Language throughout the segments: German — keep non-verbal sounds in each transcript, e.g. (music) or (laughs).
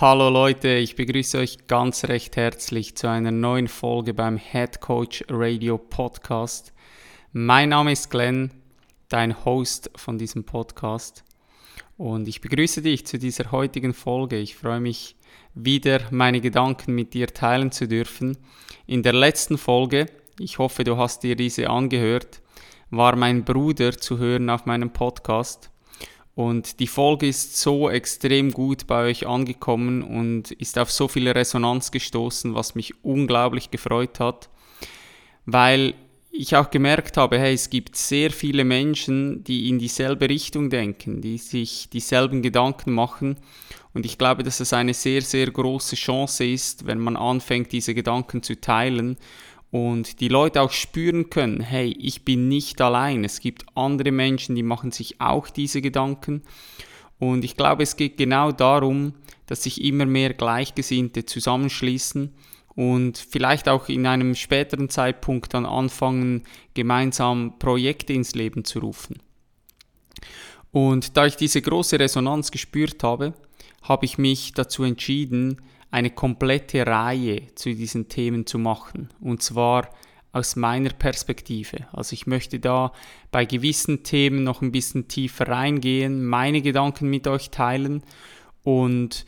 Hallo Leute, ich begrüße euch ganz recht herzlich zu einer neuen Folge beim Head Coach Radio Podcast. Mein Name ist Glenn, dein Host von diesem Podcast. Und ich begrüße dich zu dieser heutigen Folge. Ich freue mich wieder, meine Gedanken mit dir teilen zu dürfen. In der letzten Folge, ich hoffe, du hast dir diese angehört, war mein Bruder zu hören auf meinem Podcast. Und die Folge ist so extrem gut bei euch angekommen und ist auf so viel Resonanz gestoßen, was mich unglaublich gefreut hat, weil ich auch gemerkt habe, hey, es gibt sehr viele Menschen, die in dieselbe Richtung denken, die sich dieselben Gedanken machen. Und ich glaube, dass es eine sehr, sehr große Chance ist, wenn man anfängt, diese Gedanken zu teilen und die Leute auch spüren können, hey, ich bin nicht allein, es gibt andere Menschen, die machen sich auch diese Gedanken. Und ich glaube, es geht genau darum, dass sich immer mehr Gleichgesinnte zusammenschließen und vielleicht auch in einem späteren Zeitpunkt dann anfangen, gemeinsam Projekte ins Leben zu rufen. Und da ich diese große Resonanz gespürt habe, habe ich mich dazu entschieden, eine komplette Reihe zu diesen Themen zu machen. Und zwar aus meiner Perspektive. Also ich möchte da bei gewissen Themen noch ein bisschen tiefer reingehen, meine Gedanken mit euch teilen. Und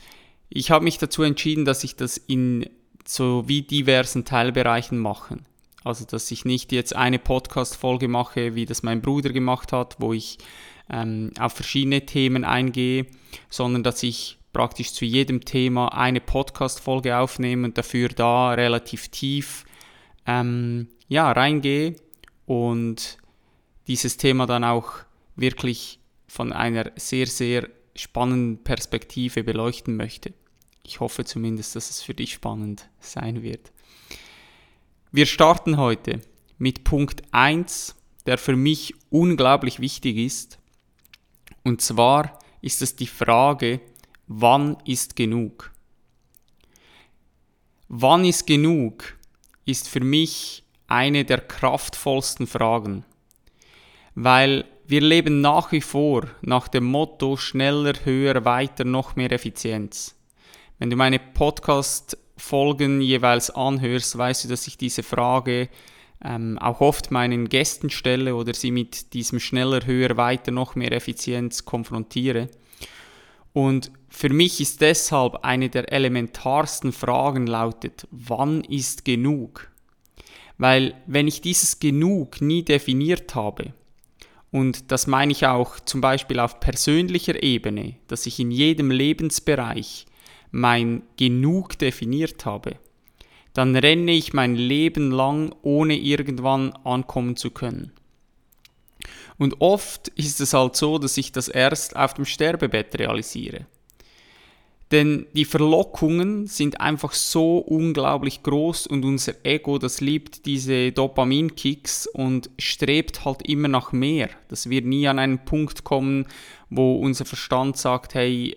ich habe mich dazu entschieden, dass ich das in so wie diversen Teilbereichen mache. Also dass ich nicht jetzt eine Podcast-Folge mache, wie das mein Bruder gemacht hat, wo ich ähm, auf verschiedene Themen eingehe, sondern dass ich praktisch zu jedem Thema eine Podcast-Folge aufnehme und dafür da relativ tief ähm, ja, reingehe und dieses Thema dann auch wirklich von einer sehr, sehr spannenden Perspektive beleuchten möchte. Ich hoffe zumindest, dass es für dich spannend sein wird. Wir starten heute mit Punkt 1, der für mich unglaublich wichtig ist. Und zwar ist es die Frage, wann ist genug? Wann ist genug ist für mich eine der kraftvollsten Fragen, weil wir leben nach wie vor nach dem Motto schneller, höher, weiter, noch mehr Effizienz. Wenn du meine Podcast-Folgen jeweils anhörst, weißt du, dass ich diese Frage ähm, auch oft meinen Gästen stelle oder sie mit diesem schneller, höher, weiter, noch mehr Effizienz konfrontiere. Und für mich ist deshalb eine der elementarsten Fragen lautet, wann ist genug? Weil wenn ich dieses genug nie definiert habe, und das meine ich auch zum Beispiel auf persönlicher Ebene, dass ich in jedem Lebensbereich mein genug definiert habe, dann renne ich mein Leben lang, ohne irgendwann ankommen zu können. Und oft ist es halt so, dass ich das erst auf dem Sterbebett realisiere. Denn die Verlockungen sind einfach so unglaublich groß und unser Ego, das liebt diese Dopaminkicks und strebt halt immer nach mehr. Dass wir nie an einen Punkt kommen, wo unser Verstand sagt, hey,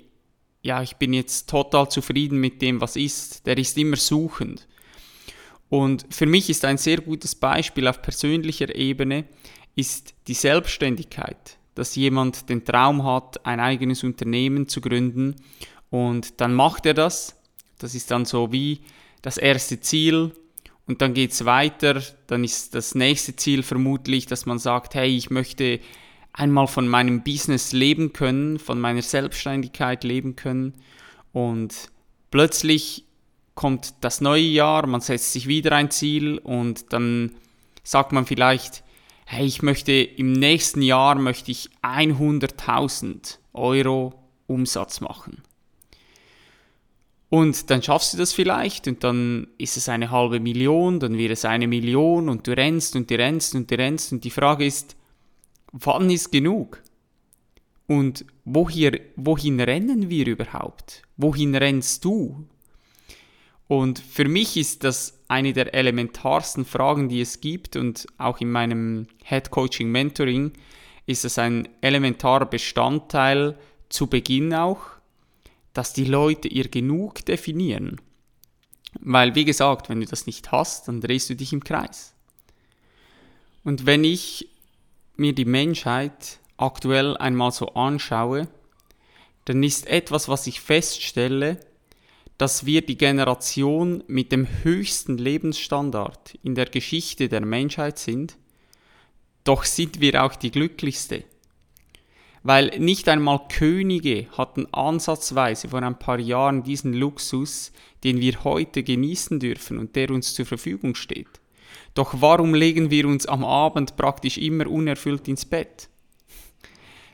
ja, ich bin jetzt total zufrieden mit dem, was ist. Der ist immer suchend. Und für mich ist ein sehr gutes Beispiel auf persönlicher Ebene, ist die Selbstständigkeit, dass jemand den Traum hat, ein eigenes Unternehmen zu gründen und dann macht er das. Das ist dann so wie das erste Ziel und dann geht es weiter. Dann ist das nächste Ziel vermutlich, dass man sagt, hey, ich möchte einmal von meinem Business leben können, von meiner Selbstständigkeit leben können und plötzlich kommt das neue Jahr, man setzt sich wieder ein Ziel und dann sagt man vielleicht, hey, ich möchte im nächsten Jahr möchte ich 100.000 Euro Umsatz machen. Und dann schaffst du das vielleicht und dann ist es eine halbe Million, dann wird es eine Million und du rennst und du rennst und du rennst und die Frage ist, wann ist genug? Und wohin, wohin rennen wir überhaupt? Wohin rennst du? Und für mich ist das eine der elementarsten Fragen, die es gibt und auch in meinem Head Coaching Mentoring ist es ein elementarer Bestandteil zu Beginn auch, dass die Leute ihr Genug definieren. Weil, wie gesagt, wenn du das nicht hast, dann drehst du dich im Kreis. Und wenn ich mir die Menschheit aktuell einmal so anschaue, dann ist etwas, was ich feststelle, dass wir die Generation mit dem höchsten Lebensstandard in der Geschichte der Menschheit sind, doch sind wir auch die glücklichste. Weil nicht einmal Könige hatten ansatzweise vor ein paar Jahren diesen Luxus, den wir heute genießen dürfen und der uns zur Verfügung steht. Doch warum legen wir uns am Abend praktisch immer unerfüllt ins Bett?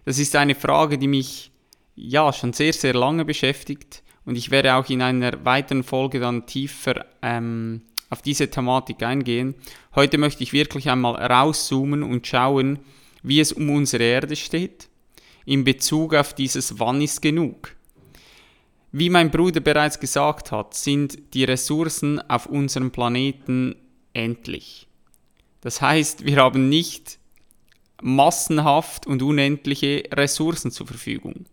Das ist eine Frage, die mich ja schon sehr, sehr lange beschäftigt und ich werde auch in einer weiteren Folge dann tiefer ähm, auf diese Thematik eingehen. Heute möchte ich wirklich einmal rauszoomen und schauen, wie es um unsere Erde steht, in Bezug auf dieses Wann ist genug. Wie mein Bruder bereits gesagt hat, sind die Ressourcen auf unserem Planeten endlich. Das heißt, wir haben nicht massenhaft und unendliche Ressourcen zur Verfügung.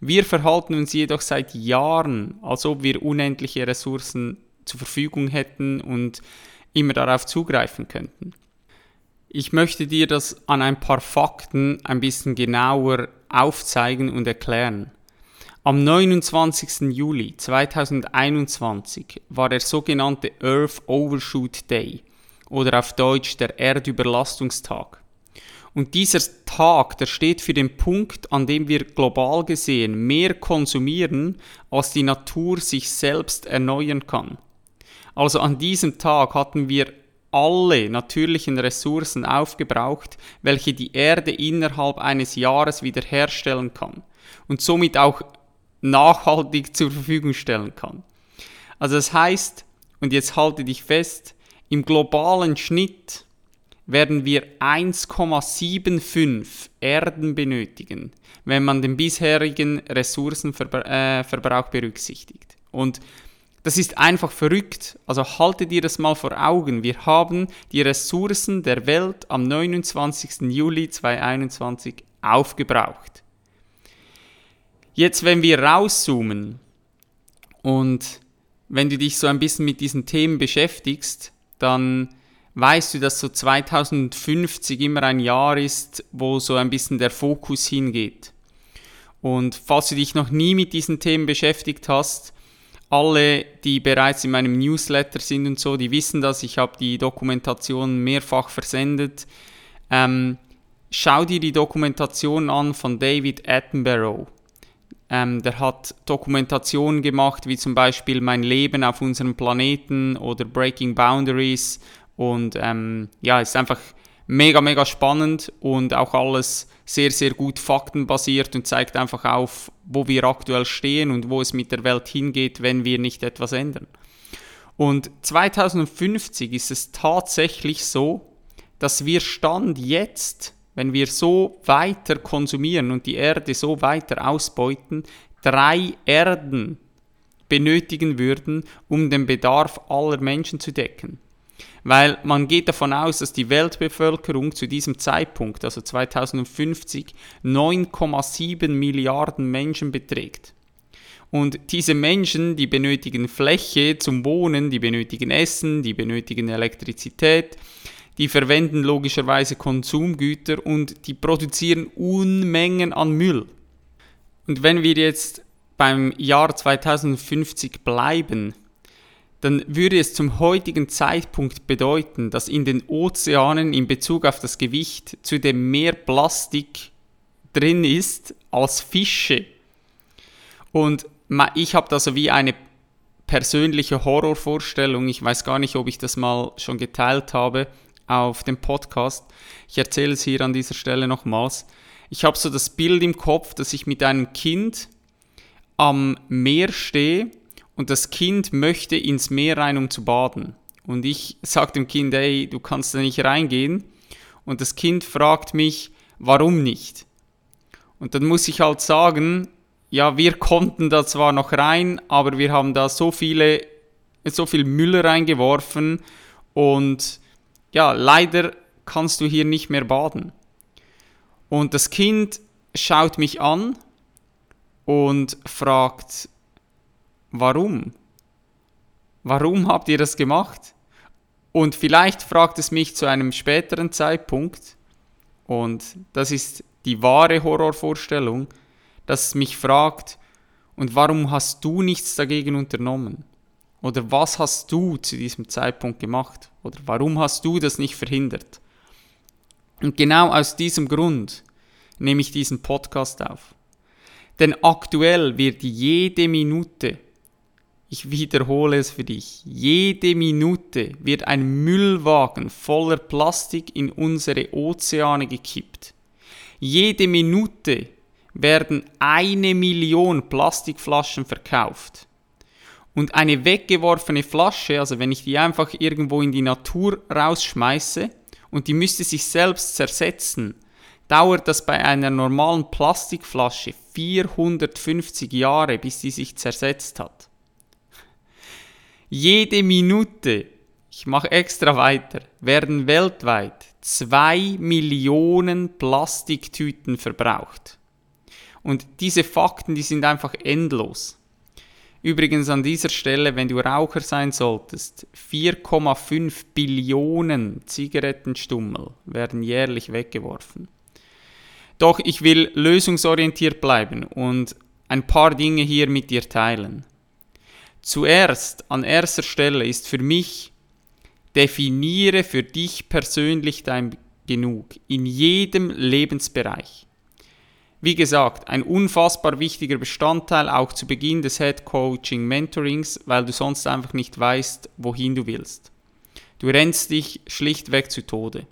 Wir verhalten uns jedoch seit Jahren, als ob wir unendliche Ressourcen zur Verfügung hätten und immer darauf zugreifen könnten. Ich möchte dir das an ein paar Fakten ein bisschen genauer aufzeigen und erklären. Am 29. Juli 2021 war der sogenannte Earth Overshoot Day oder auf Deutsch der Erdüberlastungstag. Und dieser Tag, der steht für den Punkt, an dem wir global gesehen mehr konsumieren, als die Natur sich selbst erneuern kann. Also an diesem Tag hatten wir alle natürlichen Ressourcen aufgebraucht, welche die Erde innerhalb eines Jahres wiederherstellen kann und somit auch nachhaltig zur Verfügung stellen kann. Also das heißt, und jetzt halte dich fest, im globalen Schnitt werden wir 1,75 Erden benötigen, wenn man den bisherigen Ressourcenverbrauch berücksichtigt. Und das ist einfach verrückt. Also halte dir das mal vor Augen. Wir haben die Ressourcen der Welt am 29. Juli 2021 aufgebraucht. Jetzt, wenn wir rauszoomen und wenn du dich so ein bisschen mit diesen Themen beschäftigst, dann weißt du, dass so 2050 immer ein Jahr ist, wo so ein bisschen der Fokus hingeht. Und falls du dich noch nie mit diesen Themen beschäftigt hast, alle, die bereits in meinem Newsletter sind und so, die wissen das. Ich habe die Dokumentation mehrfach versendet. Ähm, schau dir die Dokumentation an von David Attenborough. Ähm, der hat Dokumentationen gemacht, wie zum Beispiel Mein Leben auf unserem Planeten oder Breaking Boundaries und ähm, ja, ist einfach mega, mega spannend und auch alles sehr, sehr gut faktenbasiert und zeigt einfach auf, wo wir aktuell stehen und wo es mit der Welt hingeht, wenn wir nicht etwas ändern. Und 2050 ist es tatsächlich so, dass wir Stand jetzt, wenn wir so weiter konsumieren und die Erde so weiter ausbeuten, drei Erden benötigen würden, um den Bedarf aller Menschen zu decken weil man geht davon aus, dass die Weltbevölkerung zu diesem Zeitpunkt, also 2050, 9,7 Milliarden Menschen beträgt. Und diese Menschen, die benötigen Fläche zum Wohnen, die benötigen Essen, die benötigen Elektrizität, die verwenden logischerweise Konsumgüter und die produzieren Unmengen an Müll. Und wenn wir jetzt beim Jahr 2050 bleiben, dann würde es zum heutigen Zeitpunkt bedeuten, dass in den Ozeanen in Bezug auf das Gewicht zudem mehr Plastik drin ist als Fische. Und ich habe da so wie eine persönliche Horrorvorstellung. Ich weiß gar nicht, ob ich das mal schon geteilt habe auf dem Podcast. Ich erzähle es hier an dieser Stelle nochmals. Ich habe so das Bild im Kopf, dass ich mit einem Kind am Meer stehe und das Kind möchte ins Meer rein, um zu baden. Und ich sage dem Kind, ey, du kannst da nicht reingehen. Und das Kind fragt mich, warum nicht? Und dann muss ich halt sagen, ja, wir konnten da zwar noch rein, aber wir haben da so viele so viel Müll reingeworfen und ja, leider kannst du hier nicht mehr baden. Und das Kind schaut mich an und fragt, warum? Warum habt ihr das gemacht? Und vielleicht fragt es mich zu einem späteren Zeitpunkt, und das ist die wahre Horrorvorstellung, dass es mich fragt, und warum hast du nichts dagegen unternommen? Oder was hast du zu diesem Zeitpunkt gemacht? Oder warum hast du das nicht verhindert? Und genau aus diesem Grund nehme ich diesen Podcast auf. Denn aktuell wird jede Minute, ich wiederhole es für dich, jede Minute wird ein Müllwagen voller Plastik in unsere Ozeane gekippt. Jede Minute werden eine Million Plastikflaschen verkauft. Und eine weggeworfene Flasche, also wenn ich die einfach irgendwo in die Natur rausschmeiße und die müsste sich selbst zersetzen, dauert das bei einer normalen Plastikflasche 450 Jahre, bis sie sich zersetzt hat. Jede Minute, ich mache extra weiter, werden weltweit 2 Millionen Plastiktüten verbraucht. Und diese Fakten, die sind einfach endlos. Übrigens an dieser Stelle, wenn du Raucher sein solltest, 4,5 Billionen Zigarettenstummel werden jährlich weggeworfen. Doch ich will lösungsorientiert bleiben und ein paar Dinge hier mit dir teilen. Zuerst, an erster Stelle ist für mich, definiere für dich persönlich dein Genug in jedem Lebensbereich. Wie gesagt, ein unfassbar wichtiger Bestandteil auch zu Beginn des Head Coaching Mentorings, weil du sonst einfach nicht weißt, wohin du willst. Du rennst dich schlichtweg zu Tode.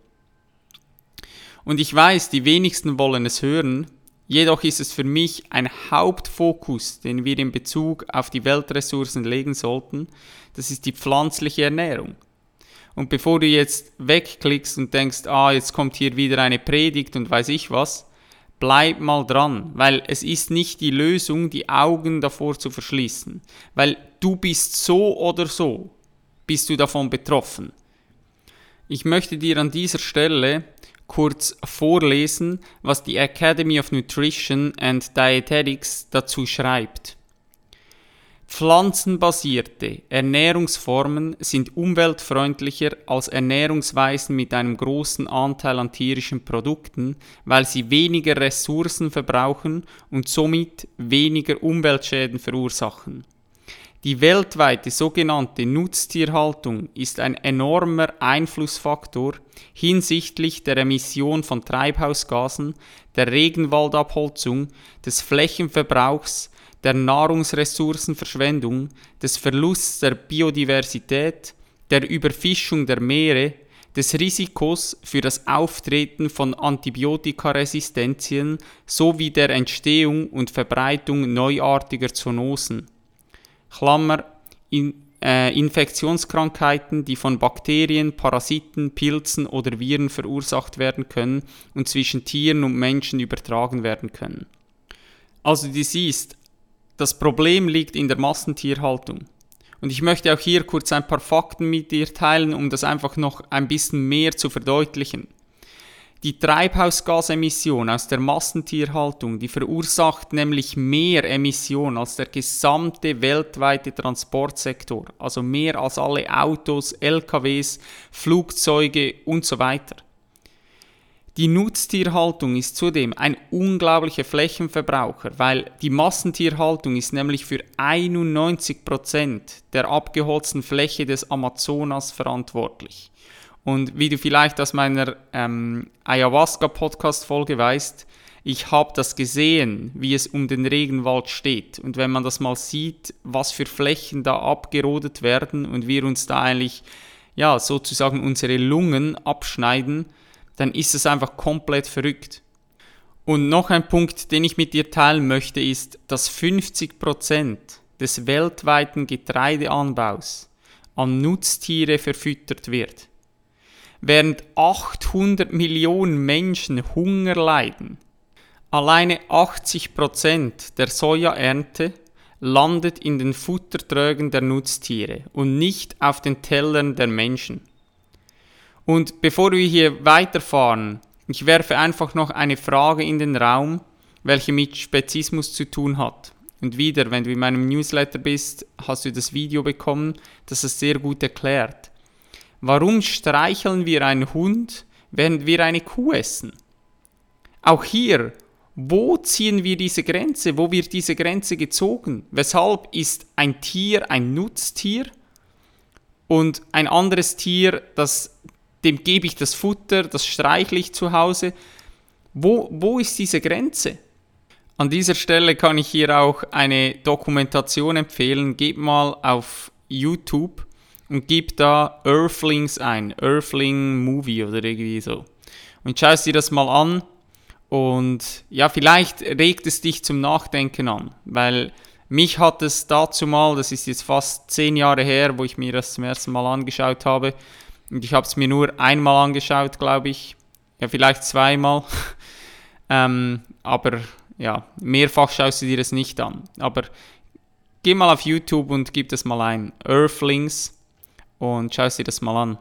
Und ich weiß, die wenigsten wollen es hören, jedoch ist es für mich ein Hauptfokus, den wir in Bezug auf die Weltressourcen legen sollten, das ist die pflanzliche Ernährung. Und bevor du jetzt wegklickst und denkst, ah, jetzt kommt hier wieder eine Predigt und weiß ich was, bleib mal dran, weil es ist nicht die Lösung, die Augen davor zu verschließen, weil du bist so oder so, bist du davon betroffen. Ich möchte dir an dieser Stelle kurz vorlesen, was die Academy of Nutrition and Dietetics dazu schreibt. Pflanzenbasierte Ernährungsformen sind umweltfreundlicher als Ernährungsweisen mit einem großen Anteil an tierischen Produkten, weil sie weniger Ressourcen verbrauchen und somit weniger Umweltschäden verursachen. Die weltweite sogenannte Nutztierhaltung ist ein enormer Einflussfaktor hinsichtlich der Emission von Treibhausgasen, der Regenwaldabholzung, des Flächenverbrauchs, der Nahrungsressourcenverschwendung, des Verlusts der Biodiversität, der Überfischung der Meere, des Risikos für das Auftreten von Antibiotikaresistenzien sowie der Entstehung und Verbreitung neuartiger Zoonosen. Klammer, in, äh, Infektionskrankheiten, die von Bakterien, Parasiten, Pilzen oder Viren verursacht werden können und zwischen Tieren und Menschen übertragen werden können. Also du siehst, das Problem liegt in der Massentierhaltung. Und ich möchte auch hier kurz ein paar Fakten mit dir teilen, um das einfach noch ein bisschen mehr zu verdeutlichen. Die Treibhausgasemission aus der Massentierhaltung, die verursacht nämlich mehr Emissionen als der gesamte weltweite Transportsektor, also mehr als alle Autos, LKWs, Flugzeuge und so weiter. Die Nutztierhaltung ist zudem ein unglaublicher Flächenverbraucher, weil die Massentierhaltung ist nämlich für 91% der abgeholzten Fläche des Amazonas verantwortlich. Und wie du vielleicht aus meiner ähm, Ayahuasca-Podcast-Folge weißt, ich habe das gesehen, wie es um den Regenwald steht. Und wenn man das mal sieht, was für Flächen da abgerodet werden und wir uns da eigentlich, ja, sozusagen unsere Lungen abschneiden, dann ist es einfach komplett verrückt. Und noch ein Punkt, den ich mit dir teilen möchte, ist, dass 50% des weltweiten Getreideanbaus an Nutztiere verfüttert wird. Während 800 Millionen Menschen Hunger leiden, alleine 80% der Sojaernte landet in den Futtertrögen der Nutztiere und nicht auf den Tellern der Menschen. Und bevor wir hier weiterfahren, ich werfe einfach noch eine Frage in den Raum, welche mit Spezismus zu tun hat. Und wieder, wenn du in meinem Newsletter bist, hast du das Video bekommen, das es sehr gut erklärt. Warum streicheln wir einen Hund, während wir eine Kuh essen? Auch hier, wo ziehen wir diese Grenze? Wo wird diese Grenze gezogen? Weshalb ist ein Tier ein Nutztier und ein anderes Tier, das, dem gebe ich das Futter, das streichle ich zu Hause? Wo, wo ist diese Grenze? An dieser Stelle kann ich hier auch eine Dokumentation empfehlen. Gib mal auf YouTube und gib da Earthlings ein. Earthling Movie oder irgendwie so. Und schaust dir das mal an und ja, vielleicht regt es dich zum Nachdenken an, weil mich hat es dazu mal, das ist jetzt fast zehn Jahre her, wo ich mir das zum ersten Mal angeschaut habe. Und ich habe es mir nur einmal angeschaut, glaube ich. Ja, vielleicht zweimal. (laughs) ähm, aber ja, mehrfach schaust du dir das nicht an. Aber geh mal auf YouTube und gib das mal ein. Earthlings und schaust dir das mal an.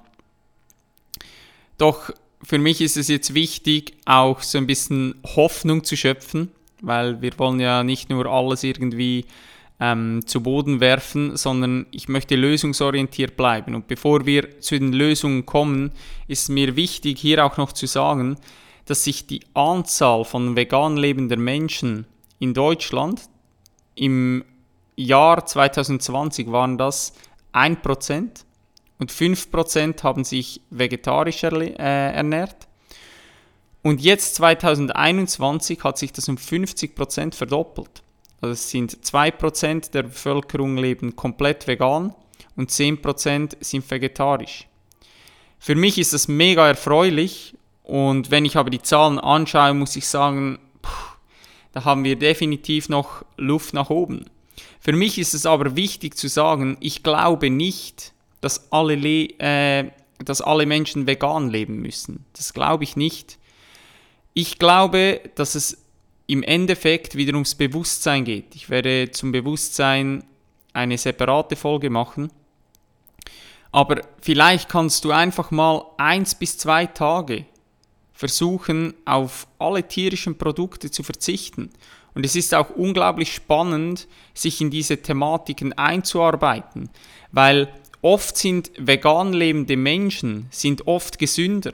Doch für mich ist es jetzt wichtig, auch so ein bisschen Hoffnung zu schöpfen, weil wir wollen ja nicht nur alles irgendwie ähm, zu Boden werfen, sondern ich möchte lösungsorientiert bleiben. Und bevor wir zu den Lösungen kommen, ist mir wichtig, hier auch noch zu sagen, dass sich die Anzahl von vegan lebender Menschen in Deutschland im Jahr 2020 waren das 1%, und 5% haben sich vegetarisch äh, ernährt. Und jetzt 2021 hat sich das um 50% verdoppelt. Also es sind 2% der Bevölkerung leben komplett vegan und 10% sind vegetarisch. Für mich ist das mega erfreulich und wenn ich aber die Zahlen anschaue, muss ich sagen, pff, da haben wir definitiv noch Luft nach oben. Für mich ist es aber wichtig zu sagen, ich glaube nicht, dass alle, äh, dass alle Menschen vegan leben müssen. Das glaube ich nicht. Ich glaube, dass es im Endeffekt wieder ums Bewusstsein geht. Ich werde zum Bewusstsein eine separate Folge machen. Aber vielleicht kannst du einfach mal eins bis zwei Tage versuchen, auf alle tierischen Produkte zu verzichten. Und es ist auch unglaublich spannend, sich in diese Thematiken einzuarbeiten, weil Oft sind vegan lebende Menschen sind oft gesünder,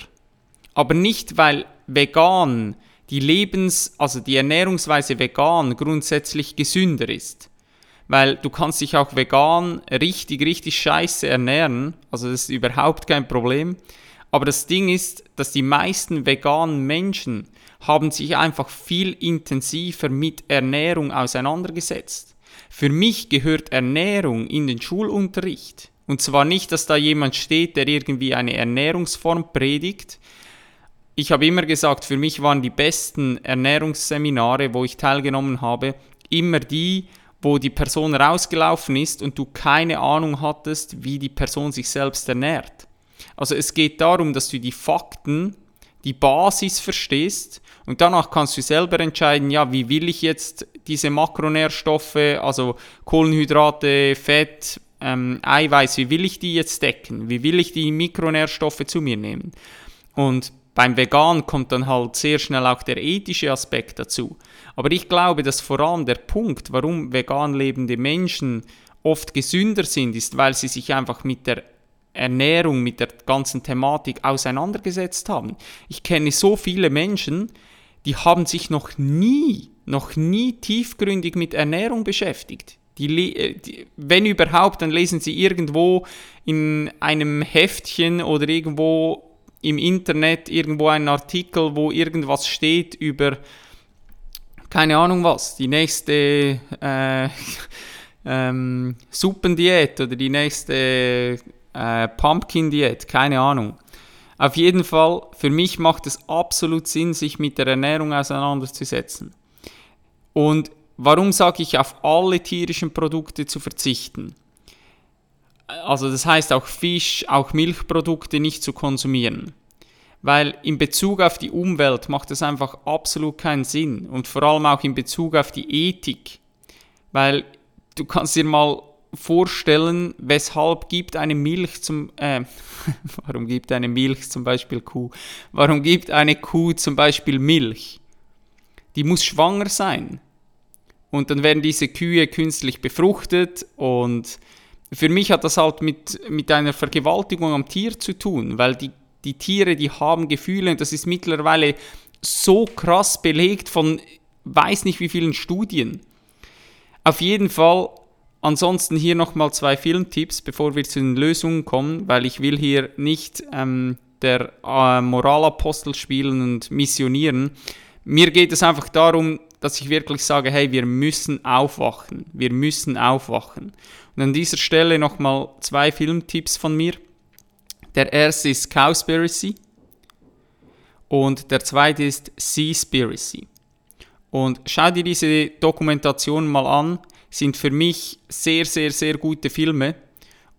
aber nicht weil vegan die Lebens, also die Ernährungsweise vegan grundsätzlich gesünder ist. Weil du kannst dich auch vegan richtig, richtig scheiße ernähren, also das ist überhaupt kein Problem. Aber das Ding ist, dass die meisten veganen Menschen haben sich einfach viel intensiver mit Ernährung auseinandergesetzt. Für mich gehört Ernährung in den Schulunterricht. Und zwar nicht, dass da jemand steht, der irgendwie eine Ernährungsform predigt. Ich habe immer gesagt, für mich waren die besten Ernährungsseminare, wo ich teilgenommen habe, immer die, wo die Person rausgelaufen ist und du keine Ahnung hattest, wie die Person sich selbst ernährt. Also es geht darum, dass du die Fakten, die Basis verstehst und danach kannst du selber entscheiden, ja, wie will ich jetzt diese Makronährstoffe, also Kohlenhydrate, Fett, ähm, Eiweiß, wie will ich die jetzt decken? Wie will ich die Mikronährstoffe zu mir nehmen? Und beim Vegan kommt dann halt sehr schnell auch der ethische Aspekt dazu. Aber ich glaube, dass vor allem der Punkt, warum vegan lebende Menschen oft gesünder sind, ist, weil sie sich einfach mit der Ernährung, mit der ganzen Thematik auseinandergesetzt haben. Ich kenne so viele Menschen, die haben sich noch nie, noch nie tiefgründig mit Ernährung beschäftigt. Die, äh, die, wenn überhaupt, dann lesen sie irgendwo in einem Heftchen oder irgendwo im Internet irgendwo einen Artikel, wo irgendwas steht über keine Ahnung was, die nächste äh, (laughs) ähm, Suppendiät oder die nächste äh, Pumpkin-Diät, keine Ahnung. Auf jeden Fall, für mich macht es absolut Sinn, sich mit der Ernährung auseinanderzusetzen. Und Warum sage ich auf alle tierischen Produkte zu verzichten? Also das heißt auch Fisch, auch Milchprodukte nicht zu konsumieren. Weil in Bezug auf die Umwelt macht es einfach absolut keinen Sinn und vor allem auch in Bezug auf die Ethik. Weil du kannst dir mal vorstellen, weshalb gibt eine Milch zum, äh, (laughs) warum gibt eine Milch zum Beispiel Kuh? Warum gibt eine Kuh zum Beispiel Milch? Die muss schwanger sein. Und dann werden diese Kühe künstlich befruchtet und für mich hat das halt mit, mit einer Vergewaltigung am Tier zu tun, weil die, die Tiere, die haben Gefühle und das ist mittlerweile so krass belegt von weiß nicht wie vielen Studien. Auf jeden Fall Ansonsten hier nochmal zwei Filmtipps, bevor wir zu den Lösungen kommen, weil ich will hier nicht ähm, der äh, Moralapostel spielen und missionieren. Mir geht es einfach darum, dass ich wirklich sage, hey, wir müssen aufwachen. Wir müssen aufwachen. Und an dieser Stelle nochmal zwei Filmtipps von mir. Der erste ist Cowspiracy und der zweite ist Seaspiracy. Und schau dir diese Dokumentation mal an sind für mich sehr, sehr, sehr gute Filme.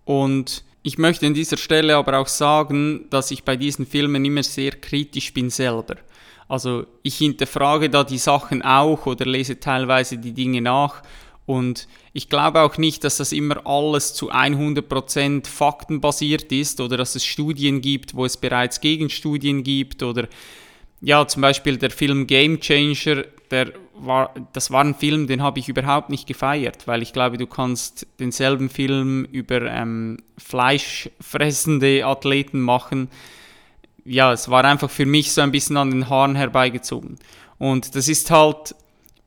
Und ich möchte an dieser Stelle aber auch sagen, dass ich bei diesen Filmen immer sehr kritisch bin selber. Also ich hinterfrage da die Sachen auch oder lese teilweise die Dinge nach. Und ich glaube auch nicht, dass das immer alles zu 100% faktenbasiert ist oder dass es Studien gibt, wo es bereits Gegenstudien gibt oder ja, zum Beispiel der Film Game Changer, der war, das war ein Film, den habe ich überhaupt nicht gefeiert, weil ich glaube, du kannst denselben Film über ähm, fleischfressende Athleten machen. Ja, es war einfach für mich so ein bisschen an den Haaren herbeigezogen. Und das ist halt,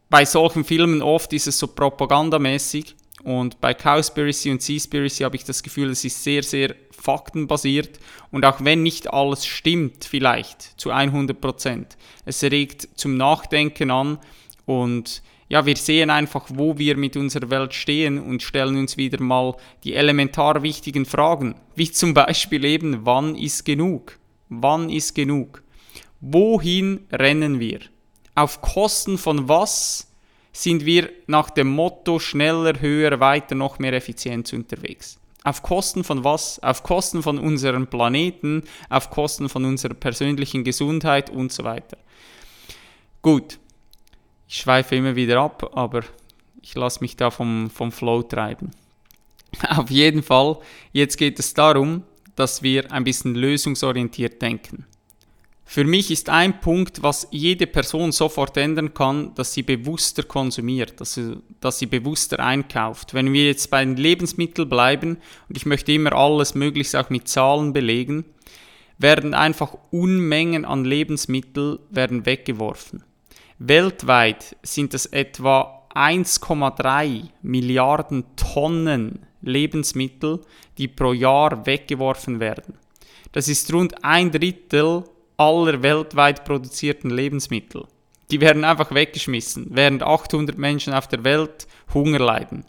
bei solchen Filmen oft ist es so propagandamäßig und bei Cowspiracy und Seaspiracy habe ich das Gefühl, es ist sehr, sehr faktenbasiert und auch wenn nicht alles stimmt, vielleicht zu 100 Prozent, es regt zum Nachdenken an und ja, wir sehen einfach, wo wir mit unserer Welt stehen und stellen uns wieder mal die elementar wichtigen Fragen, wie zum Beispiel eben, wann ist genug? Wann ist genug? Wohin rennen wir? Auf Kosten von was sind wir nach dem Motto schneller, höher, weiter, noch mehr Effizienz unterwegs? Auf Kosten von was? Auf Kosten von unserem Planeten, auf Kosten von unserer persönlichen Gesundheit und so weiter. Gut, ich schweife immer wieder ab, aber ich lasse mich da vom, vom Flow treiben. (laughs) Auf jeden Fall, jetzt geht es darum, dass wir ein bisschen lösungsorientiert denken. Für mich ist ein Punkt, was jede Person sofort ändern kann, dass sie bewusster konsumiert, dass sie, dass sie bewusster einkauft. Wenn wir jetzt bei den Lebensmitteln bleiben, und ich möchte immer alles möglichst auch mit Zahlen belegen, werden einfach Unmengen an Lebensmitteln werden weggeworfen. Weltweit sind es etwa 1,3 Milliarden Tonnen Lebensmittel, die pro Jahr weggeworfen werden. Das ist rund ein Drittel aller weltweit produzierten Lebensmittel. Die werden einfach weggeschmissen, während 800 Menschen auf der Welt Hunger leiden.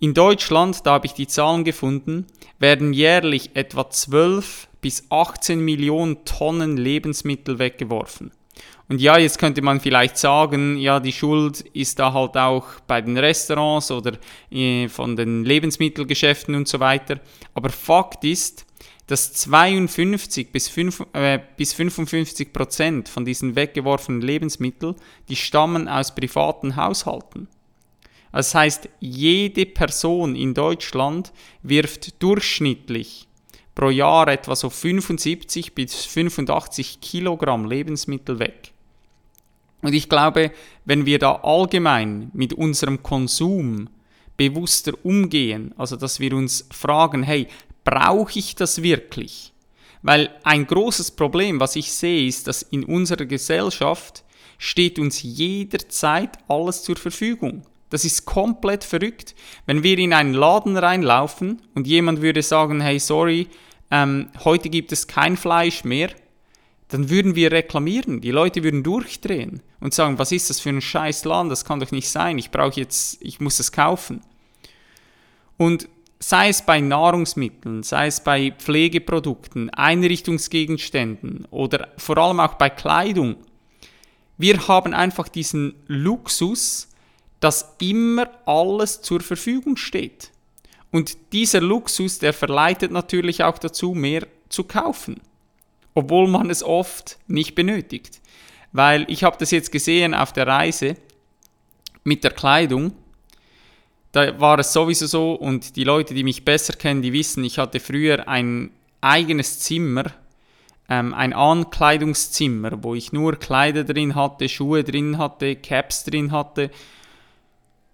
In Deutschland, da habe ich die Zahlen gefunden, werden jährlich etwa 12 bis 18 Millionen Tonnen Lebensmittel weggeworfen. Und ja, jetzt könnte man vielleicht sagen, ja, die Schuld ist da halt auch bei den Restaurants oder äh, von den Lebensmittelgeschäften und so weiter. Aber Fakt ist, dass 52 bis, 5, äh, bis 55 Prozent von diesen weggeworfenen Lebensmitteln, die stammen aus privaten Haushalten. Das heißt, jede Person in Deutschland wirft durchschnittlich pro Jahr etwa so 75 bis 85 Kilogramm Lebensmittel weg. Und ich glaube, wenn wir da allgemein mit unserem Konsum bewusster umgehen, also dass wir uns fragen, hey, brauche ich das wirklich? Weil ein großes Problem, was ich sehe, ist, dass in unserer Gesellschaft steht uns jederzeit alles zur Verfügung. Das ist komplett verrückt. Wenn wir in einen Laden reinlaufen und jemand würde sagen, hey, sorry, ähm, heute gibt es kein Fleisch mehr, dann würden wir reklamieren. Die Leute würden durchdrehen und sagen, was ist das für ein scheiß Land, das kann doch nicht sein, ich brauche jetzt, ich muss es kaufen. Und sei es bei Nahrungsmitteln, sei es bei Pflegeprodukten, Einrichtungsgegenständen oder vor allem auch bei Kleidung, wir haben einfach diesen Luxus, dass immer alles zur Verfügung steht. Und dieser Luxus, der verleitet natürlich auch dazu, mehr zu kaufen obwohl man es oft nicht benötigt. Weil ich habe das jetzt gesehen auf der Reise mit der Kleidung. da war es sowieso so und die Leute, die mich besser kennen, die wissen, ich hatte früher ein eigenes Zimmer, ähm, ein Ankleidungszimmer, wo ich nur Kleider drin hatte, Schuhe drin hatte, Caps drin hatte.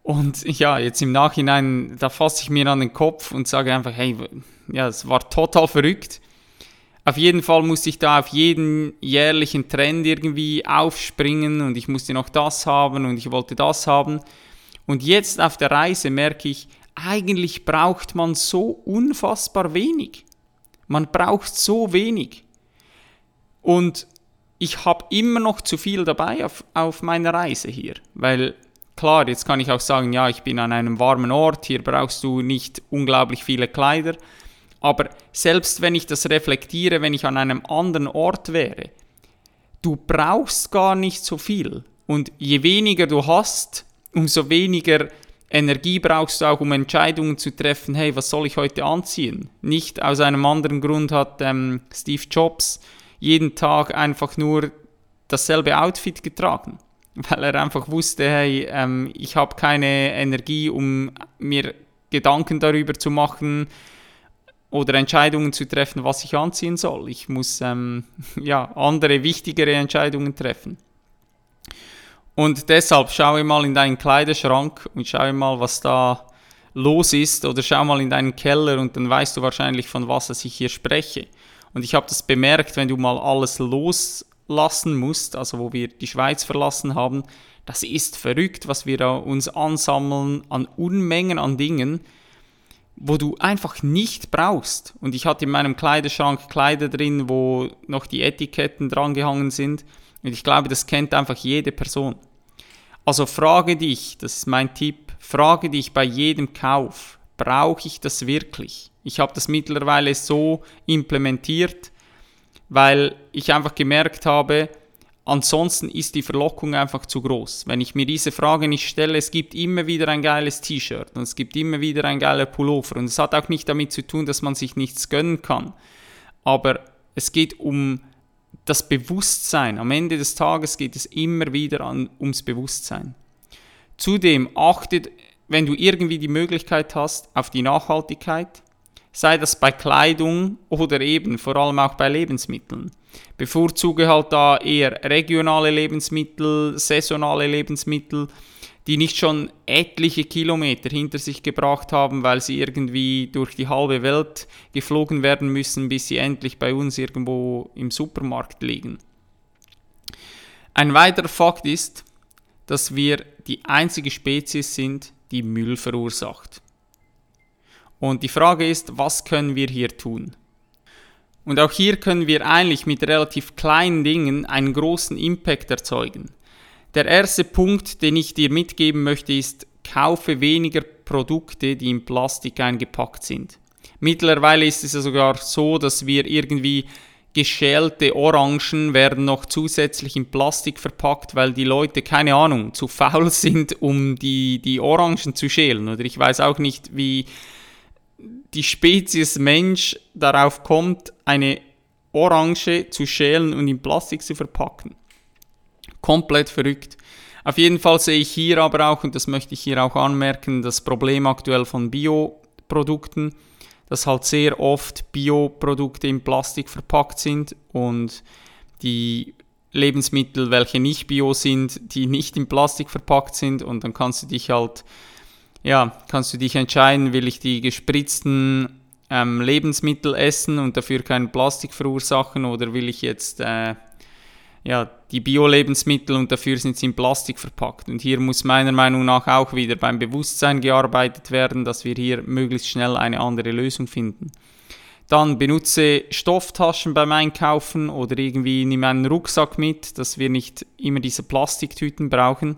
Und ja, jetzt im Nachhinein, da fasse ich mir an den Kopf und sage einfach, hey, ja, es war total verrückt. Auf jeden Fall musste ich da auf jeden jährlichen Trend irgendwie aufspringen und ich musste noch das haben und ich wollte das haben. Und jetzt auf der Reise merke ich, eigentlich braucht man so unfassbar wenig. Man braucht so wenig. Und ich habe immer noch zu viel dabei auf, auf meiner Reise hier. Weil klar, jetzt kann ich auch sagen, ja, ich bin an einem warmen Ort, hier brauchst du nicht unglaublich viele Kleider. Aber selbst wenn ich das reflektiere, wenn ich an einem anderen Ort wäre, du brauchst gar nicht so viel. Und je weniger du hast, umso weniger Energie brauchst du auch, um Entscheidungen zu treffen, hey, was soll ich heute anziehen? Nicht aus einem anderen Grund hat ähm, Steve Jobs jeden Tag einfach nur dasselbe Outfit getragen, (laughs) weil er einfach wusste, hey, ähm, ich habe keine Energie, um mir Gedanken darüber zu machen, oder Entscheidungen zu treffen, was ich anziehen soll. Ich muss ähm, (laughs) ja, andere, wichtigere Entscheidungen treffen. Und deshalb schaue mal in deinen Kleiderschrank und schaue mal, was da los ist oder schau mal in deinen Keller und dann weißt du wahrscheinlich, von was ich hier spreche. Und ich habe das bemerkt, wenn du mal alles loslassen musst, also wo wir die Schweiz verlassen haben, das ist verrückt, was wir da uns ansammeln an Unmengen an Dingen, wo du einfach nicht brauchst. Und ich hatte in meinem Kleiderschrank Kleider drin, wo noch die Etiketten dran gehangen sind. Und ich glaube, das kennt einfach jede Person. Also frage dich, das ist mein Tipp, frage dich bei jedem Kauf, brauche ich das wirklich? Ich habe das mittlerweile so implementiert, weil ich einfach gemerkt habe, Ansonsten ist die Verlockung einfach zu groß. Wenn ich mir diese Frage nicht stelle, es gibt immer wieder ein geiles T-Shirt und es gibt immer wieder ein geiler Pullover und es hat auch nicht damit zu tun, dass man sich nichts gönnen kann. Aber es geht um das Bewusstsein. Am Ende des Tages geht es immer wieder an, ums Bewusstsein. Zudem achtet, wenn du irgendwie die Möglichkeit hast, auf die Nachhaltigkeit, sei das bei Kleidung oder eben vor allem auch bei Lebensmitteln. Bevorzuge halt da eher regionale Lebensmittel, saisonale Lebensmittel, die nicht schon etliche Kilometer hinter sich gebracht haben, weil sie irgendwie durch die halbe Welt geflogen werden müssen, bis sie endlich bei uns irgendwo im Supermarkt liegen. Ein weiterer Fakt ist, dass wir die einzige Spezies sind, die Müll verursacht. Und die Frage ist, was können wir hier tun? Und auch hier können wir eigentlich mit relativ kleinen Dingen einen großen Impact erzeugen. Der erste Punkt, den ich dir mitgeben möchte, ist, kaufe weniger Produkte, die in Plastik eingepackt sind. Mittlerweile ist es ja sogar so, dass wir irgendwie geschälte Orangen werden noch zusätzlich in Plastik verpackt, weil die Leute, keine Ahnung, zu faul (laughs) sind, um die, die Orangen zu schälen. Oder ich weiß auch nicht, wie die Spezies Mensch darauf kommt, eine Orange zu schälen und in Plastik zu verpacken. Komplett verrückt. Auf jeden Fall sehe ich hier aber auch, und das möchte ich hier auch anmerken, das Problem aktuell von Bioprodukten, dass halt sehr oft Bioprodukte in Plastik verpackt sind und die Lebensmittel, welche nicht bio sind, die nicht in Plastik verpackt sind und dann kannst du dich halt ja, kannst du dich entscheiden, will ich die gespritzten ähm, Lebensmittel essen und dafür keinen Plastik verursachen oder will ich jetzt äh, ja, die Bio-Lebensmittel und dafür sind sie in Plastik verpackt. Und hier muss meiner Meinung nach auch wieder beim Bewusstsein gearbeitet werden, dass wir hier möglichst schnell eine andere Lösung finden. Dann benutze Stofftaschen beim Einkaufen oder irgendwie nimm einen Rucksack mit, dass wir nicht immer diese Plastiktüten brauchen,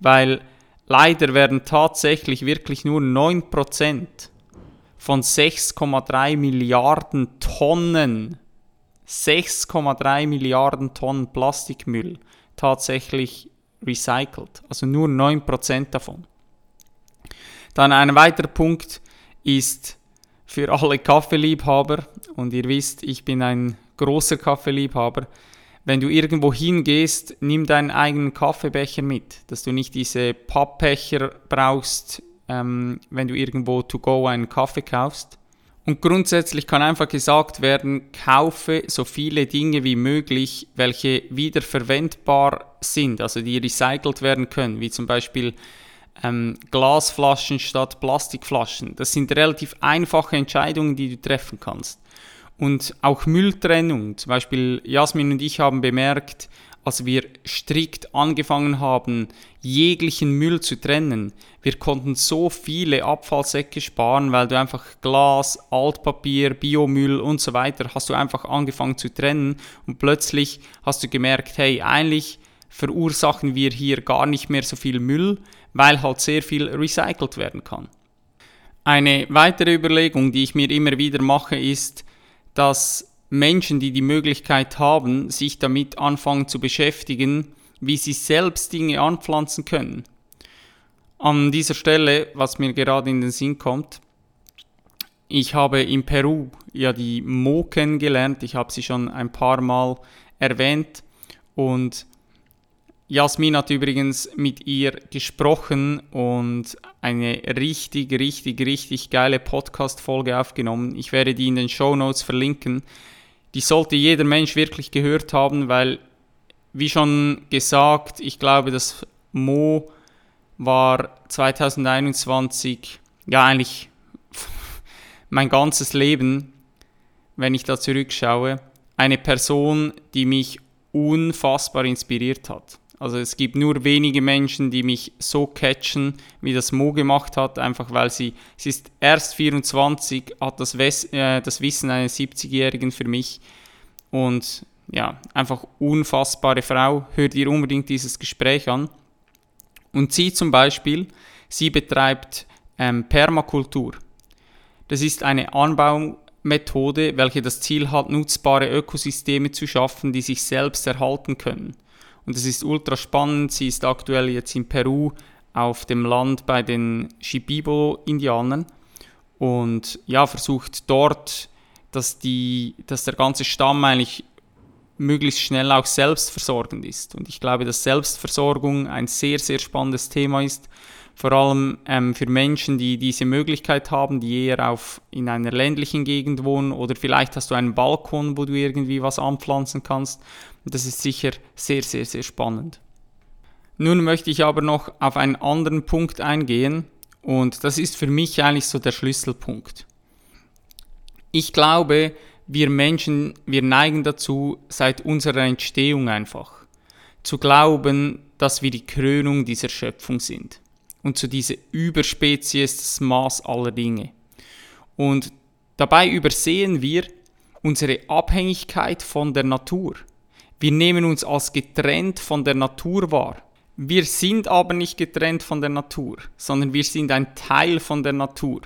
weil Leider werden tatsächlich wirklich nur 9% von 6,3 Milliarden Tonnen, 6,3 Milliarden Tonnen Plastikmüll tatsächlich recycelt. Also nur 9% davon. Dann ein weiterer Punkt ist für alle Kaffeeliebhaber, und ihr wisst, ich bin ein großer Kaffeeliebhaber, wenn du irgendwo hingehst, nimm deinen eigenen Kaffeebecher mit, dass du nicht diese Pappbecher brauchst, ähm, wenn du irgendwo to go einen Kaffee kaufst. Und grundsätzlich kann einfach gesagt werden, kaufe so viele Dinge wie möglich, welche wiederverwendbar sind, also die recycelt werden können, wie zum Beispiel ähm, Glasflaschen statt Plastikflaschen. Das sind relativ einfache Entscheidungen, die du treffen kannst. Und auch Mülltrennung. Zum Beispiel Jasmin und ich haben bemerkt, als wir strikt angefangen haben, jeglichen Müll zu trennen, wir konnten so viele Abfallsäcke sparen, weil du einfach Glas, Altpapier, Biomüll und so weiter hast du einfach angefangen zu trennen und plötzlich hast du gemerkt, hey, eigentlich verursachen wir hier gar nicht mehr so viel Müll, weil halt sehr viel recycelt werden kann. Eine weitere Überlegung, die ich mir immer wieder mache, ist, dass Menschen, die die Möglichkeit haben, sich damit anfangen zu beschäftigen, wie sie selbst Dinge anpflanzen können. An dieser Stelle, was mir gerade in den Sinn kommt, ich habe in Peru ja die Mo kennengelernt, ich habe sie schon ein paar Mal erwähnt und Jasmin hat übrigens mit ihr gesprochen und eine richtig, richtig, richtig geile Podcast-Folge aufgenommen. Ich werde die in den Show Notes verlinken. Die sollte jeder Mensch wirklich gehört haben, weil, wie schon gesagt, ich glaube, dass Mo war 2021, ja eigentlich (laughs) mein ganzes Leben, wenn ich da zurückschaue, eine Person, die mich unfassbar inspiriert hat. Also es gibt nur wenige Menschen, die mich so catchen, wie das Mo gemacht hat, einfach weil sie, sie ist erst 24, hat das, Wes äh, das Wissen eines 70-Jährigen für mich und ja, einfach unfassbare Frau. Hört ihr unbedingt dieses Gespräch an. Und sie zum Beispiel, sie betreibt ähm, Permakultur. Das ist eine Anbaumethode, welche das Ziel hat, nutzbare Ökosysteme zu schaffen, die sich selbst erhalten können. Und es ist ultra spannend. Sie ist aktuell jetzt in Peru auf dem Land bei den Shipibo-Indianern und ja, versucht dort, dass, die, dass der ganze Stamm eigentlich möglichst schnell auch selbstversorgend ist. Und ich glaube, dass Selbstversorgung ein sehr, sehr spannendes Thema ist, vor allem ähm, für Menschen, die diese Möglichkeit haben, die eher auf, in einer ländlichen Gegend wohnen oder vielleicht hast du einen Balkon, wo du irgendwie was anpflanzen kannst. Das ist sicher sehr, sehr, sehr spannend. Nun möchte ich aber noch auf einen anderen Punkt eingehen und das ist für mich eigentlich so der Schlüsselpunkt. Ich glaube, wir Menschen, wir neigen dazu, seit unserer Entstehung einfach, zu glauben, dass wir die Krönung dieser Schöpfung sind und zu dieser Überspezies das Maß aller Dinge. Und dabei übersehen wir unsere Abhängigkeit von der Natur. Wir nehmen uns als getrennt von der Natur wahr. Wir sind aber nicht getrennt von der Natur, sondern wir sind ein Teil von der Natur.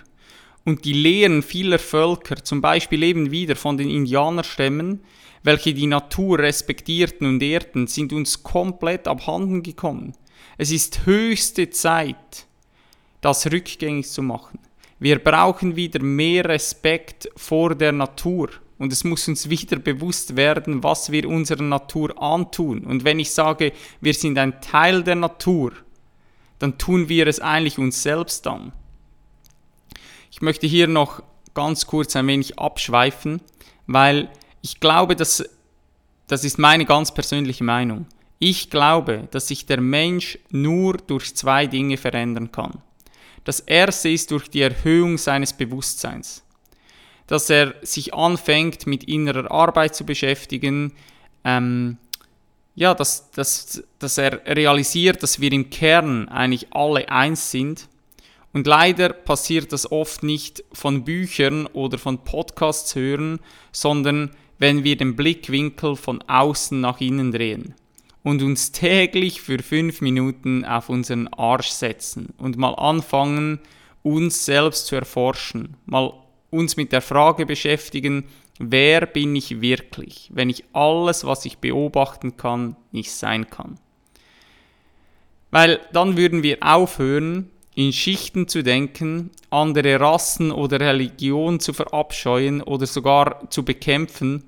Und die Lehren vieler Völker, zum Beispiel eben wieder von den Indianerstämmen, welche die Natur respektierten und ehrten, sind uns komplett abhanden gekommen. Es ist höchste Zeit, das rückgängig zu machen. Wir brauchen wieder mehr Respekt vor der Natur. Und es muss uns wieder bewusst werden, was wir unserer Natur antun. Und wenn ich sage, wir sind ein Teil der Natur, dann tun wir es eigentlich uns selbst an. Ich möchte hier noch ganz kurz ein wenig abschweifen, weil ich glaube, dass das ist meine ganz persönliche Meinung. Ich glaube, dass sich der Mensch nur durch zwei Dinge verändern kann. Das erste ist durch die Erhöhung seines Bewusstseins dass er sich anfängt, mit innerer Arbeit zu beschäftigen, ähm, ja, dass, dass, dass er realisiert, dass wir im Kern eigentlich alle eins sind. Und leider passiert das oft nicht von Büchern oder von Podcasts hören, sondern wenn wir den Blickwinkel von außen nach innen drehen und uns täglich für fünf Minuten auf unseren Arsch setzen und mal anfangen, uns selbst zu erforschen, mal uns mit der Frage beschäftigen, wer bin ich wirklich, wenn ich alles, was ich beobachten kann, nicht sein kann. Weil dann würden wir aufhören, in Schichten zu denken, andere Rassen oder Religionen zu verabscheuen oder sogar zu bekämpfen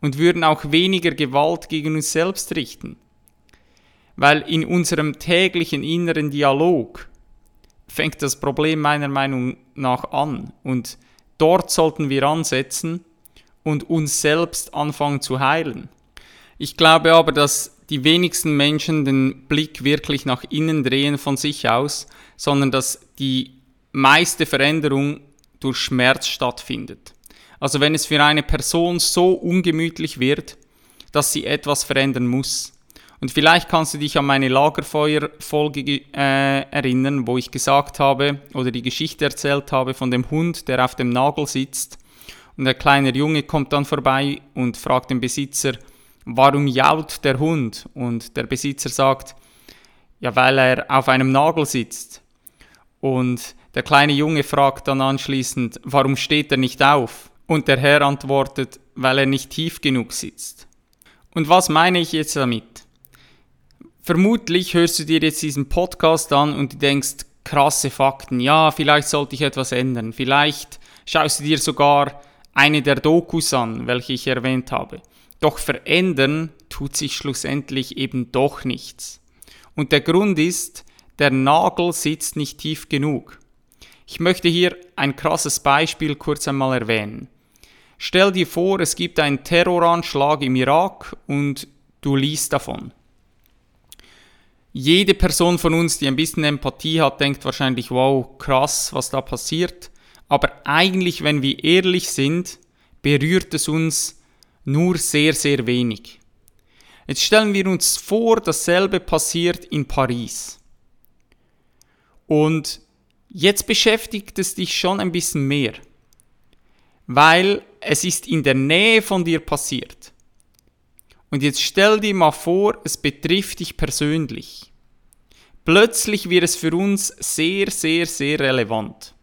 und würden auch weniger Gewalt gegen uns selbst richten. Weil in unserem täglichen inneren Dialog fängt das Problem meiner Meinung nach an. Und dort sollten wir ansetzen und uns selbst anfangen zu heilen. Ich glaube aber, dass die wenigsten Menschen den Blick wirklich nach innen drehen von sich aus, sondern dass die meiste Veränderung durch Schmerz stattfindet. Also wenn es für eine Person so ungemütlich wird, dass sie etwas verändern muss. Und vielleicht kannst du dich an meine Lagerfeuerfolge äh, erinnern, wo ich gesagt habe oder die Geschichte erzählt habe von dem Hund, der auf dem Nagel sitzt. Und der kleine Junge kommt dann vorbei und fragt den Besitzer, warum jault der Hund? Und der Besitzer sagt, ja, weil er auf einem Nagel sitzt. Und der kleine Junge fragt dann anschließend, warum steht er nicht auf? Und der Herr antwortet, weil er nicht tief genug sitzt. Und was meine ich jetzt damit? Vermutlich hörst du dir jetzt diesen Podcast an und du denkst, krasse Fakten, ja, vielleicht sollte ich etwas ändern. Vielleicht schaust du dir sogar eine der Dokus an, welche ich erwähnt habe. Doch verändern tut sich schlussendlich eben doch nichts. Und der Grund ist, der Nagel sitzt nicht tief genug. Ich möchte hier ein krasses Beispiel kurz einmal erwähnen. Stell dir vor, es gibt einen Terroranschlag im Irak und du liest davon. Jede Person von uns, die ein bisschen Empathie hat, denkt wahrscheinlich, wow, krass, was da passiert. Aber eigentlich, wenn wir ehrlich sind, berührt es uns nur sehr, sehr wenig. Jetzt stellen wir uns vor, dasselbe passiert in Paris. Und jetzt beschäftigt es dich schon ein bisschen mehr, weil es ist in der Nähe von dir passiert. Und jetzt stell dir mal vor, es betrifft dich persönlich. Plötzlich wird es für uns sehr, sehr, sehr relevant.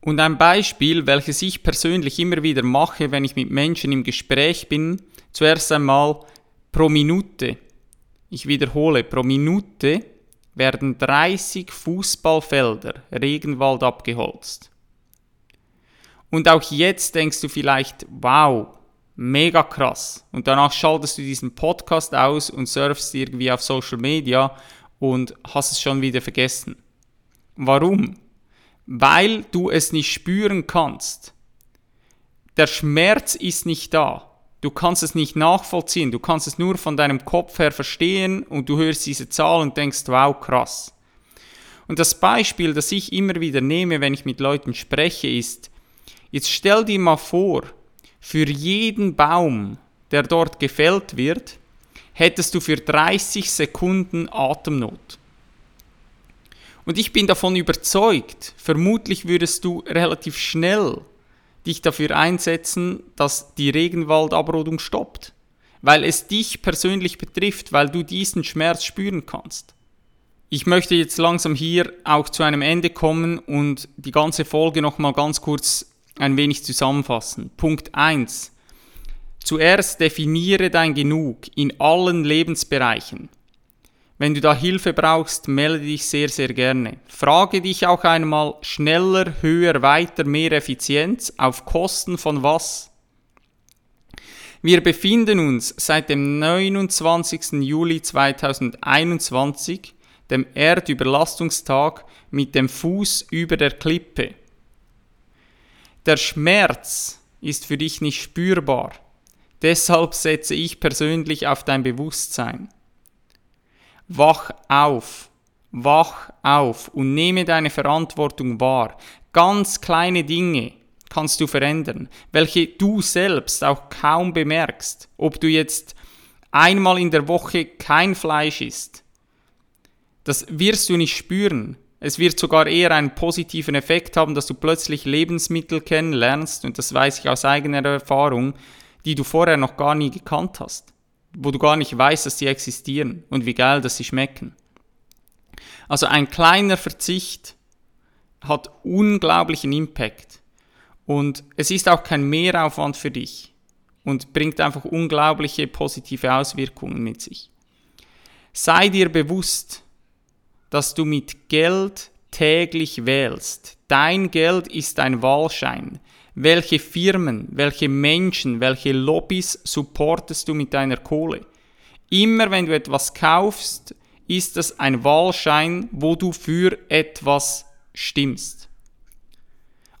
Und ein Beispiel, welches ich persönlich immer wieder mache, wenn ich mit Menschen im Gespräch bin, zuerst einmal pro Minute. Ich wiederhole, pro Minute werden 30 Fußballfelder Regenwald abgeholzt. Und auch jetzt denkst du vielleicht, wow, mega krass. Und danach schaltest du diesen Podcast aus und surfst irgendwie auf Social Media und hast es schon wieder vergessen. Warum? weil du es nicht spüren kannst. Der Schmerz ist nicht da. Du kannst es nicht nachvollziehen. Du kannst es nur von deinem Kopf her verstehen und du hörst diese Zahl und denkst, wow, krass. Und das Beispiel, das ich immer wieder nehme, wenn ich mit Leuten spreche, ist, jetzt stell dir mal vor, für jeden Baum, der dort gefällt wird, hättest du für 30 Sekunden Atemnot. Und ich bin davon überzeugt, vermutlich würdest du relativ schnell dich dafür einsetzen, dass die Regenwaldabrodung stoppt, weil es dich persönlich betrifft, weil du diesen Schmerz spüren kannst. Ich möchte jetzt langsam hier auch zu einem Ende kommen und die ganze Folge nochmal ganz kurz ein wenig zusammenfassen. Punkt 1. Zuerst definiere dein Genug in allen Lebensbereichen. Wenn du da Hilfe brauchst, melde dich sehr, sehr gerne. Frage dich auch einmal schneller, höher, weiter, mehr Effizienz auf Kosten von was? Wir befinden uns seit dem 29. Juli 2021, dem Erdüberlastungstag, mit dem Fuß über der Klippe. Der Schmerz ist für dich nicht spürbar. Deshalb setze ich persönlich auf dein Bewusstsein. Wach auf, wach auf und nehme deine Verantwortung wahr. Ganz kleine Dinge kannst du verändern, welche du selbst auch kaum bemerkst. Ob du jetzt einmal in der Woche kein Fleisch isst, das wirst du nicht spüren. Es wird sogar eher einen positiven Effekt haben, dass du plötzlich Lebensmittel kennenlernst, und das weiß ich aus eigener Erfahrung, die du vorher noch gar nie gekannt hast wo du gar nicht weißt, dass sie existieren und wie geil, dass sie schmecken. Also ein kleiner Verzicht hat unglaublichen Impact und es ist auch kein Mehraufwand für dich und bringt einfach unglaubliche positive Auswirkungen mit sich. Sei dir bewusst, dass du mit Geld täglich wählst. Dein Geld ist ein Wahlschein. Welche Firmen, welche Menschen, welche Lobbys supportest du mit deiner Kohle? Immer wenn du etwas kaufst, ist das ein Wahlschein, wo du für etwas stimmst.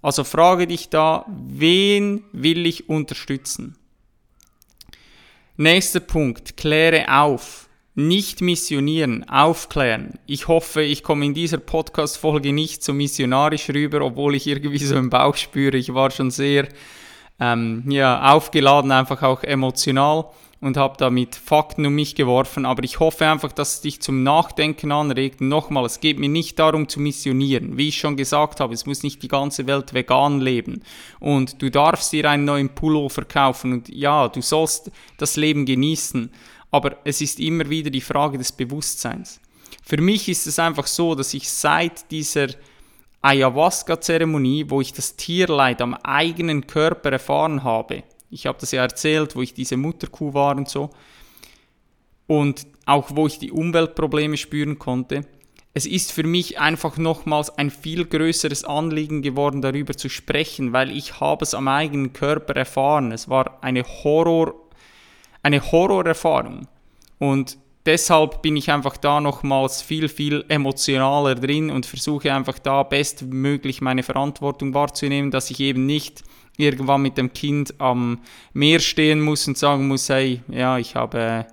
Also frage dich da, wen will ich unterstützen? Nächster Punkt, kläre auf. Nicht missionieren, aufklären. Ich hoffe, ich komme in dieser Podcast-Folge nicht so missionarisch rüber, obwohl ich irgendwie so im Bauch spüre. Ich war schon sehr ähm, ja, aufgeladen, einfach auch emotional und habe damit Fakten um mich geworfen. Aber ich hoffe einfach, dass es dich zum Nachdenken anregt. Nochmal, es geht mir nicht darum zu missionieren. Wie ich schon gesagt habe, es muss nicht die ganze Welt vegan leben. Und du darfst dir einen neuen Pullover kaufen. Und ja, du sollst das Leben genießen. Aber es ist immer wieder die Frage des Bewusstseins. Für mich ist es einfach so, dass ich seit dieser Ayahuasca-Zeremonie, wo ich das Tierleid am eigenen Körper erfahren habe, ich habe das ja erzählt, wo ich diese Mutterkuh war und so. Und auch wo ich die Umweltprobleme spüren konnte. Es ist für mich einfach nochmals ein viel größeres Anliegen geworden, darüber zu sprechen, weil ich habe es am eigenen Körper erfahren. Es war eine Horror, eine Horrorerfahrung. Und deshalb bin ich einfach da nochmals viel, viel emotionaler drin und versuche einfach da bestmöglich meine Verantwortung wahrzunehmen, dass ich eben nicht irgendwann mit dem Kind am Meer stehen muss und sagen muss, hey, ja, ich habe,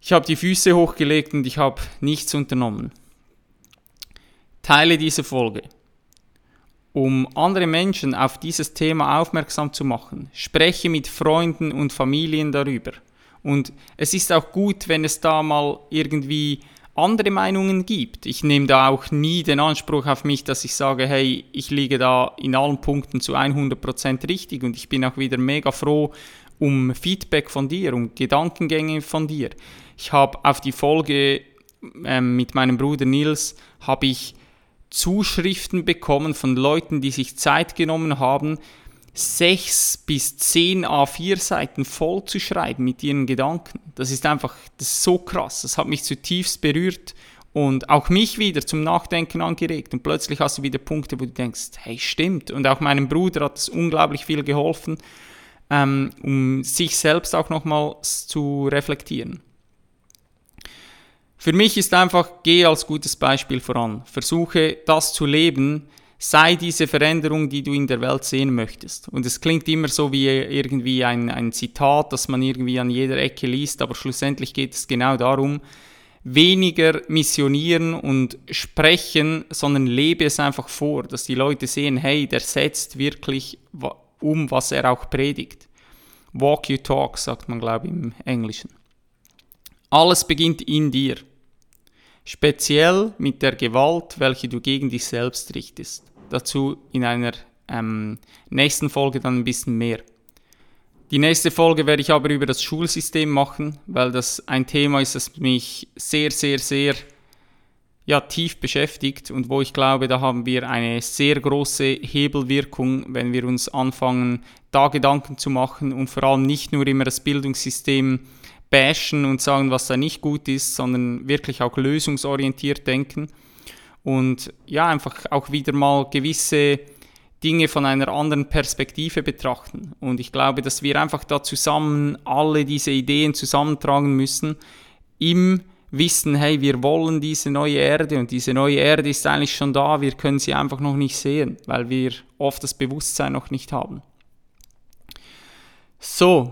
ich habe die Füße hochgelegt und ich habe nichts unternommen. Teile diese Folge, um andere Menschen auf dieses Thema aufmerksam zu machen. Spreche mit Freunden und Familien darüber. Und es ist auch gut, wenn es da mal irgendwie andere Meinungen gibt. Ich nehme da auch nie den Anspruch auf mich, dass ich sage, hey, ich liege da in allen Punkten zu 100% richtig und ich bin auch wieder mega froh um Feedback von dir, um Gedankengänge von dir. Ich habe auf die Folge ähm, mit meinem Bruder Nils, habe ich Zuschriften bekommen von Leuten, die sich Zeit genommen haben, sechs bis zehn A4-Seiten voll zu schreiben mit ihren Gedanken. Das ist einfach das ist so krass. Das hat mich zutiefst berührt und auch mich wieder zum Nachdenken angeregt. Und plötzlich hast du wieder Punkte, wo du denkst, hey, stimmt. Und auch meinem Bruder hat es unglaublich viel geholfen, ähm, um sich selbst auch nochmals zu reflektieren. Für mich ist einfach, geh als gutes Beispiel voran. Versuche das zu leben, sei diese Veränderung, die du in der Welt sehen möchtest. Und es klingt immer so wie irgendwie ein, ein Zitat, das man irgendwie an jeder Ecke liest, aber schlussendlich geht es genau darum, weniger missionieren und sprechen, sondern lebe es einfach vor, dass die Leute sehen, hey, der setzt wirklich um, was er auch predigt. Walk you talk, sagt man, glaube ich, im Englischen. Alles beginnt in dir. Speziell mit der Gewalt, welche du gegen dich selbst richtest. Dazu in einer ähm, nächsten Folge dann ein bisschen mehr. Die nächste Folge werde ich aber über das Schulsystem machen, weil das ein Thema ist, das mich sehr, sehr, sehr ja, tief beschäftigt und wo ich glaube, da haben wir eine sehr große Hebelwirkung, wenn wir uns anfangen, da Gedanken zu machen und vor allem nicht nur immer das Bildungssystem bashen und sagen, was da nicht gut ist, sondern wirklich auch lösungsorientiert denken und ja, einfach auch wieder mal gewisse Dinge von einer anderen Perspektive betrachten. Und ich glaube, dass wir einfach da zusammen alle diese Ideen zusammentragen müssen im Wissen, hey, wir wollen diese neue Erde und diese neue Erde ist eigentlich schon da, wir können sie einfach noch nicht sehen, weil wir oft das Bewusstsein noch nicht haben. So,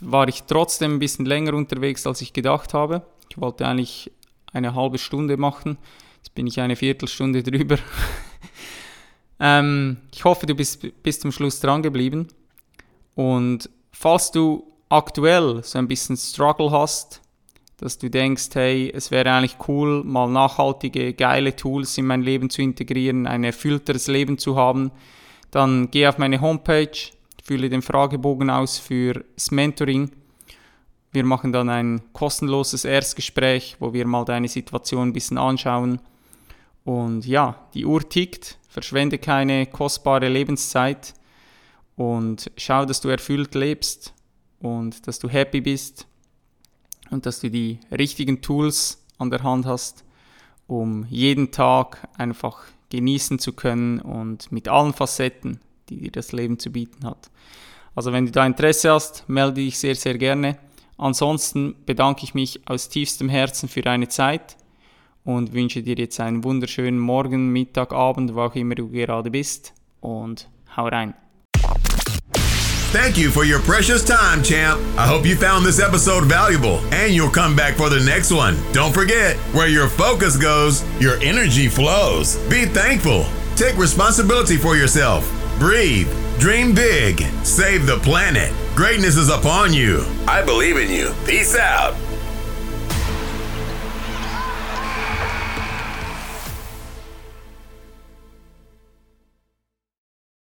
war ich trotzdem ein bisschen länger unterwegs, als ich gedacht habe. Ich wollte eigentlich eine halbe Stunde machen. Jetzt bin ich eine Viertelstunde (laughs) drüber. ähm, ich hoffe, du bist bis zum Schluss dran geblieben. Und falls du aktuell so ein bisschen Struggle hast, dass du denkst, hey, es wäre eigentlich cool, mal nachhaltige, geile Tools in mein Leben zu integrieren, ein erfüllteres Leben zu haben, dann geh auf meine Homepage, fülle den Fragebogen aus für das Mentoring wir machen dann ein kostenloses Erstgespräch, wo wir mal deine Situation ein bisschen anschauen. Und ja, die Uhr tickt, verschwende keine kostbare Lebenszeit und schau, dass du erfüllt lebst und dass du happy bist und dass du die richtigen Tools an der Hand hast, um jeden Tag einfach genießen zu können und mit allen Facetten, die dir das Leben zu bieten hat. Also wenn du da Interesse hast, melde dich sehr, sehr gerne. Ansonsten bedanke ich mich aus tiefstem Herzen für deine Zeit und wünsche dir jetzt einen wunderschönen Morgen, Mittag, Abend, wo auch immer du gerade bist und hau rein. Thank you for your precious time, champ. I hope you found this episode valuable and you'll come back for the next one. Don't forget, where your focus goes, your energy flows. Be thankful. Take responsibility for yourself. Breathe. Dream big. Save the planet. Greatness is upon you. I believe in you. Peace out.